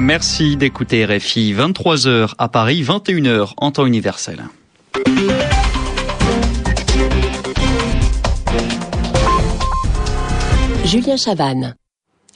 Merci d'écouter RFI 23h à Paris, 21h en temps universel. Julien Chavannes.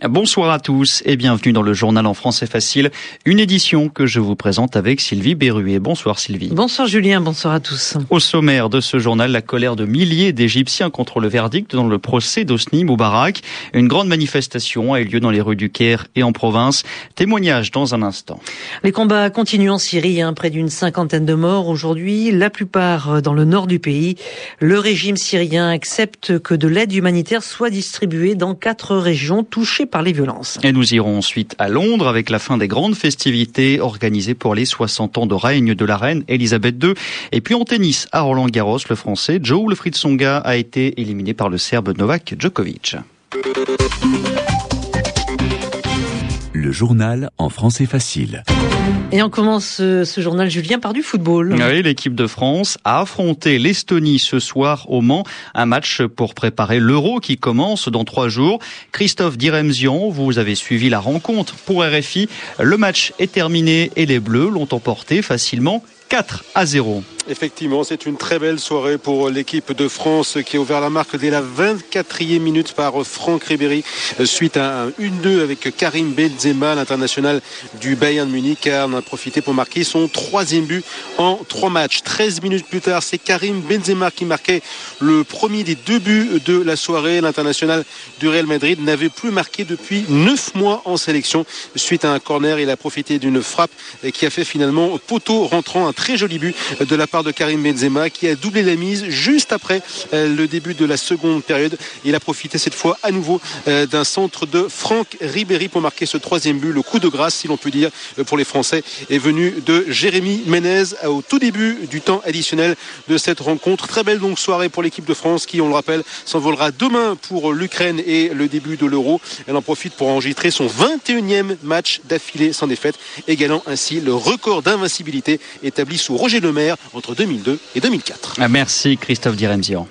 Bonsoir à tous et bienvenue dans le journal en français facile, une édition que je vous présente avec Sylvie Berruet. Bonsoir Sylvie. Bonsoir Julien, bonsoir à tous. Au sommaire de ce journal, la colère de milliers d'Égyptiens contre le verdict dans le procès d'Osni Moubarak. Une grande manifestation a eu lieu dans les rues du Caire et en province. Témoignage dans un instant. Les combats continuent en Syrie, hein, près d'une cinquantaine de morts aujourd'hui, la plupart dans le nord du pays. Le régime syrien accepte que de l'aide humanitaire soit distribuée dans quatre régions touchées par les violences. Et nous irons ensuite à Londres avec la fin des grandes festivités organisées pour les 60 ans de règne de la reine Elisabeth II. Et puis en tennis, à Roland Garros, le français Joe Wilfried Songa a été éliminé par le serbe Novak Djokovic. Le journal en français facile. Et on commence ce, journal, Julien, par du football. Oui, l'équipe de France a affronté l'Estonie ce soir au Mans. Un match pour préparer l'Euro qui commence dans trois jours. Christophe Diremzian, vous avez suivi la rencontre pour RFI. Le match est terminé et les Bleus l'ont emporté facilement 4 à 0. Effectivement, c'est une très belle soirée pour l'équipe de France qui a ouvert la marque dès la 24e minute par Franck Ribéry suite à un 1-2 avec Karim Benzema, l'international du Bayern Munich, car on a profité pour marquer son troisième but en trois matchs. 13 minutes plus tard, c'est Karim Benzema qui marquait le premier des deux buts de la soirée. L'international du Real Madrid n'avait plus marqué depuis 9 mois en sélection. Suite à un corner, il a profité d'une frappe qui a fait finalement poteau rentrant un très joli but de la part de Karim Benzema qui a doublé la mise juste après euh, le début de la seconde période. Il a profité cette fois à nouveau euh, d'un centre de Franck Ribéry pour marquer ce troisième but. Le coup de grâce, si l'on peut dire, euh, pour les Français est venu de Jérémy Menez au tout début du temps additionnel de cette rencontre. Très belle donc soirée pour l'équipe de France qui, on le rappelle, s'envolera demain pour l'Ukraine et le début de l'Euro. Elle en profite pour enregistrer son 21e match d'affilée sans défaite, égalant ainsi le record d'invincibilité établi sous Roger Lemaire entre 2002 et 2004. Ah, merci Christophe Diremzian.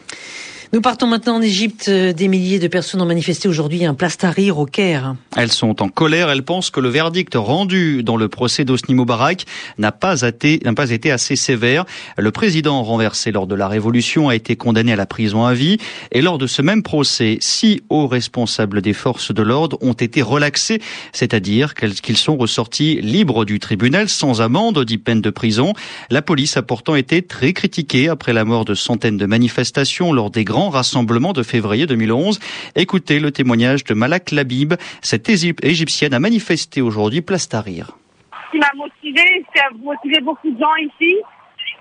Nous partons maintenant en Égypte. Des milliers de personnes ont manifesté aujourd'hui un place Tahrir au Caire. Elles sont en colère. Elles pensent que le verdict rendu dans le procès d'Osni Moubarak n'a pas, été, n'a pas été assez sévère. Le président renversé lors de la révolution a été condamné à la prison à vie. Et lors de ce même procès, six hauts responsables des forces de l'ordre ont été relaxés, c'est-à-dire qu'ils sont ressortis libres du tribunal sans amende, dit peine de prison. La police a pourtant été très critiquée après la mort de centaines de manifestations lors des grands rassemblement de février 2011. Écoutez le témoignage de Malak Labib. Cette égyptienne a manifesté aujourd'hui place Tahrir. Ce qui m'a motivé, ce qui a motivé beaucoup de gens ici,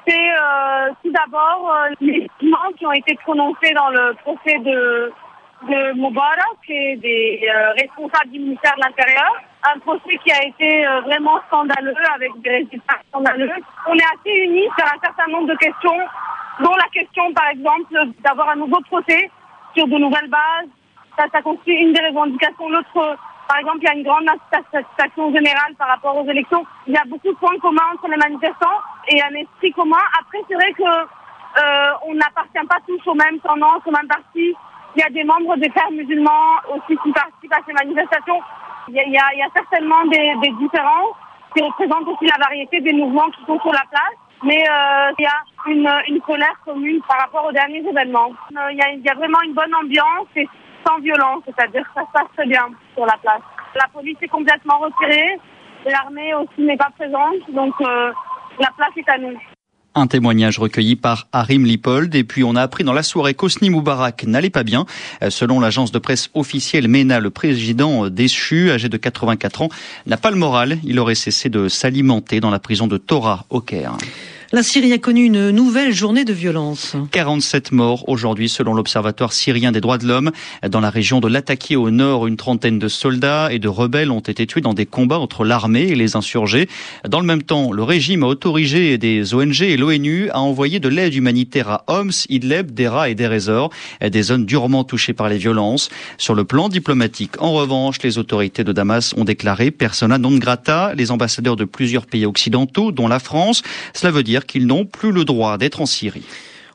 c'est euh, tout d'abord euh, les jugements qui ont été prononcés dans le procès de, de Moubarak et des euh, responsables du ministère de l'Intérieur. Un procès qui a été vraiment scandaleux avec des résultats scandaleux. On est assez unis sur un certain nombre de questions dont la question, par exemple, d'avoir un nouveau procès sur de nouvelles bases. Ça, ça constitue une des revendications. L'autre, par exemple, il y a une grande insatisfaction générale par rapport aux élections. Il y a beaucoup de points communs entre les manifestants et un esprit commun. Après, c'est vrai que euh, on n'appartient pas tous aux mêmes tendances, aux mêmes partis. Il y a des membres des frères musulmans aussi qui participent à ces manifestations. Il y a, il y a, il y a certainement des, des différences qui représentent aussi la variété des mouvements qui sont sur la place. Mais euh, il y a une, une, colère commune par rapport aux derniers événements. Euh, il y, a, y, a, vraiment une bonne ambiance et sans violence, c'est-à-dire que ça se passe très bien sur la place. La police est complètement retirée, l'armée aussi n'est pas présente, donc euh, la place est à nous. Un témoignage recueilli par Harim Lipold. Et puis on a appris dans la soirée qu'Osni Moubarak n'allait pas bien. Selon l'agence de presse officielle MENA, le président déchu, âgé de 84 ans, n'a pas le moral. Il aurait cessé de s'alimenter dans la prison de Torah au Caire. La Syrie a connu une nouvelle journée de violence. 47 morts aujourd'hui selon l'Observatoire syrien des droits de l'homme. Dans la région de Latakia au nord, une trentaine de soldats et de rebelles ont été tués dans des combats entre l'armée et les insurgés. Dans le même temps, le régime a autorisé des ONG et l'ONU à envoyer de l'aide humanitaire à Homs, Idleb, Dera et Derezor, des zones durement touchées par les violences. Sur le plan diplomatique, en revanche, les autorités de Damas ont déclaré persona non grata les ambassadeurs de plusieurs pays occidentaux, dont la France. Cela veut dire qu'ils n'ont plus le droit d'être en Syrie.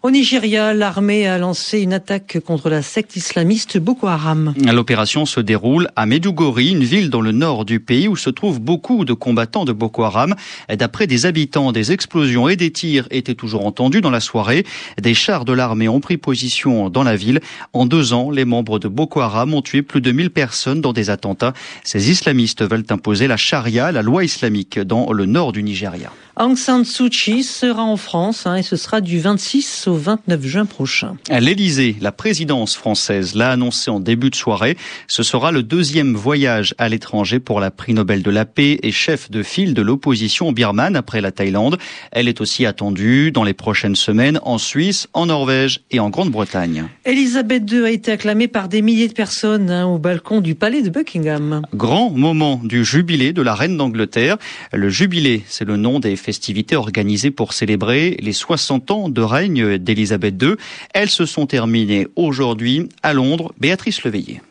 Au Nigeria, l'armée a lancé une attaque contre la secte islamiste Boko Haram. L'opération se déroule à Medugori, une ville dans le nord du pays où se trouvent beaucoup de combattants de Boko Haram. D'après des habitants, des explosions et des tirs étaient toujours entendus dans la soirée. Des chars de l'armée ont pris position dans la ville. En deux ans, les membres de Boko Haram ont tué plus de 1000 personnes dans des attentats. Ces islamistes veulent imposer la charia, la loi islamique, dans le nord du Nigeria. Aung San Suu Kyi sera en France hein, et ce sera du 26 au 29 juin prochain. À l'Elysée, la présidence française l'a annoncé en début de soirée. Ce sera le deuxième voyage à l'étranger pour la prix Nobel de la paix et chef de file de l'opposition birmane après la Thaïlande. Elle est aussi attendue dans les prochaines semaines en Suisse, en Norvège et en Grande-Bretagne. Elisabeth II a été acclamée par des milliers de personnes hein, au balcon du palais de Buckingham. Grand moment du jubilé de la reine d'Angleterre. Le jubilé, c'est le nom des festivités organisées pour célébrer les 60 ans de règne d'Élisabeth II. Elles se sont terminées aujourd'hui à Londres. Béatrice Leveillé.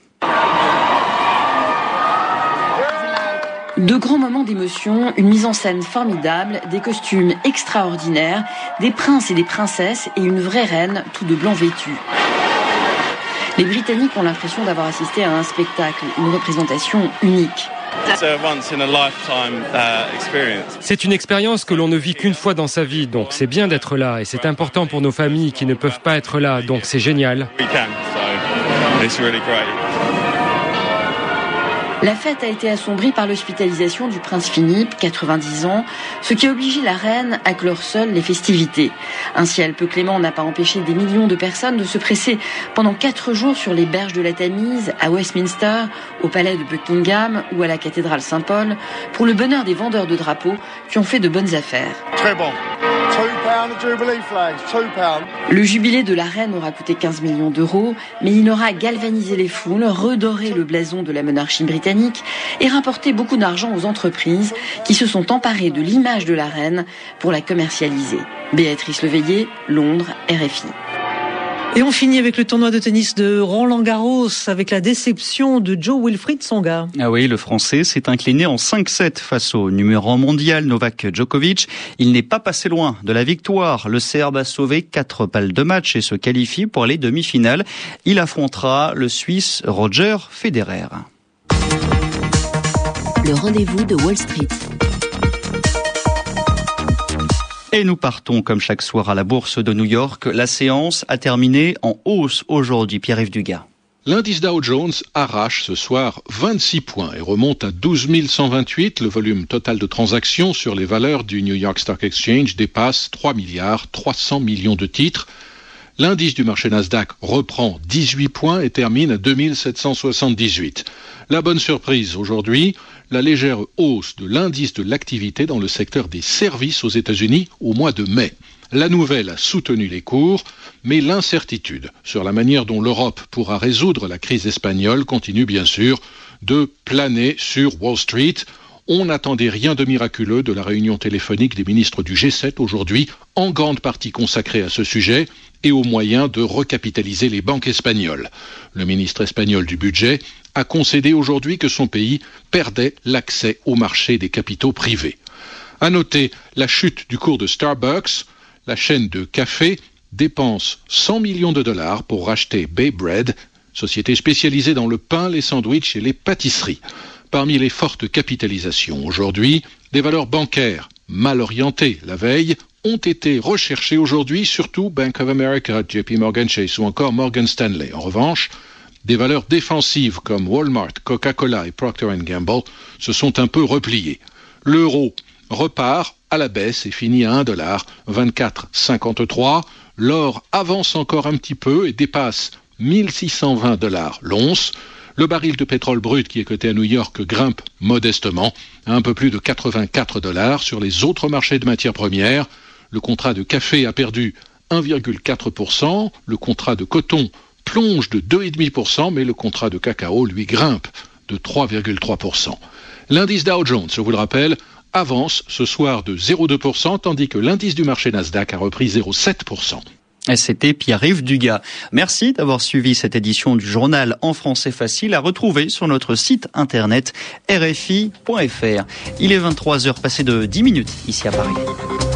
De grands moments d'émotion, une mise en scène formidable, des costumes extraordinaires, des princes et des princesses et une vraie reine, tout de blanc vêtu. Les Britanniques ont l'impression d'avoir assisté à un spectacle, une représentation unique. C'est une expérience que l'on ne vit qu'une fois dans sa vie, donc c'est bien d'être là et c'est important pour nos familles qui ne peuvent pas être là, donc c'est génial. La fête a été assombrie par l'hospitalisation du prince Philippe, 90 ans, ce qui a obligé la reine à clore seule les festivités. Un ciel peu clément n'a pas empêché des millions de personnes de se presser pendant quatre jours sur les berges de la Tamise, à Westminster, au palais de Buckingham ou à la cathédrale Saint-Paul, pour le bonheur des vendeurs de drapeaux qui ont fait de bonnes affaires. Très bon. Le jubilé de la reine aura coûté 15 millions d'euros, mais il aura galvanisé les foules, redoré le blason de la monarchie britannique et rapporté beaucoup d'argent aux entreprises qui se sont emparées de l'image de la reine pour la commercialiser. Béatrice Leveillé, Londres, RFI. Et on finit avec le tournoi de tennis de Roland Garros avec la déception de Joe Wilfried Songa. Ah oui, le Français s'est incliné en 5-7 face au numéro mondial Novak Djokovic. Il n'est pas passé loin de la victoire. Le Serbe a sauvé 4 balles de match et se qualifie pour les demi-finales. Il affrontera le Suisse Roger Federer. Le rendez-vous de Wall Street. Et nous partons comme chaque soir à la bourse de New York. La séance a terminé en hausse aujourd'hui. Pierre-Yves Dugas. L'indice Dow Jones arrache ce soir 26 points et remonte à 12 128. Le volume total de transactions sur les valeurs du New York Stock Exchange dépasse 3 milliards 300 millions de titres. L'indice du marché Nasdaq reprend 18 points et termine à 2778. La bonne surprise aujourd'hui, la légère hausse de l'indice de l'activité dans le secteur des services aux États-Unis au mois de mai. La nouvelle a soutenu les cours, mais l'incertitude sur la manière dont l'Europe pourra résoudre la crise espagnole continue bien sûr de planer sur Wall Street. On n'attendait rien de miraculeux de la réunion téléphonique des ministres du G7 aujourd'hui, en grande partie consacrée à ce sujet et aux moyens de recapitaliser les banques espagnoles. Le ministre espagnol du budget a concédé aujourd'hui que son pays perdait l'accès au marché des capitaux privés. À noter la chute du cours de Starbucks, la chaîne de café dépense 100 millions de dollars pour racheter Bay Bread, société spécialisée dans le pain, les sandwichs et les pâtisseries. Parmi les fortes capitalisations aujourd'hui, des valeurs bancaires mal orientées la veille ont été recherchées aujourd'hui, surtout Bank of America, JP Morgan Chase ou encore Morgan Stanley. En revanche, des valeurs défensives comme Walmart, Coca-Cola et Procter Gamble se sont un peu repliées. L'euro repart à la baisse et finit à 1,2453. L'or avance encore un petit peu et dépasse 1620 dollars l'once. Le baril de pétrole brut qui est coté à New York grimpe modestement à un peu plus de 84 dollars. Sur les autres marchés de matières premières, le contrat de café a perdu 1,4%, le contrat de coton plonge de 2,5%, mais le contrat de cacao, lui, grimpe de 3,3%. L'indice Dow Jones, je vous le rappelle, avance ce soir de 0,2%, tandis que l'indice du marché Nasdaq a repris 0,7%. C'était Pierre-Yves Dugas. Merci d'avoir suivi cette édition du journal en français facile à retrouver sur notre site internet rfi.fr. Il est 23h passé de 10 minutes ici à Paris.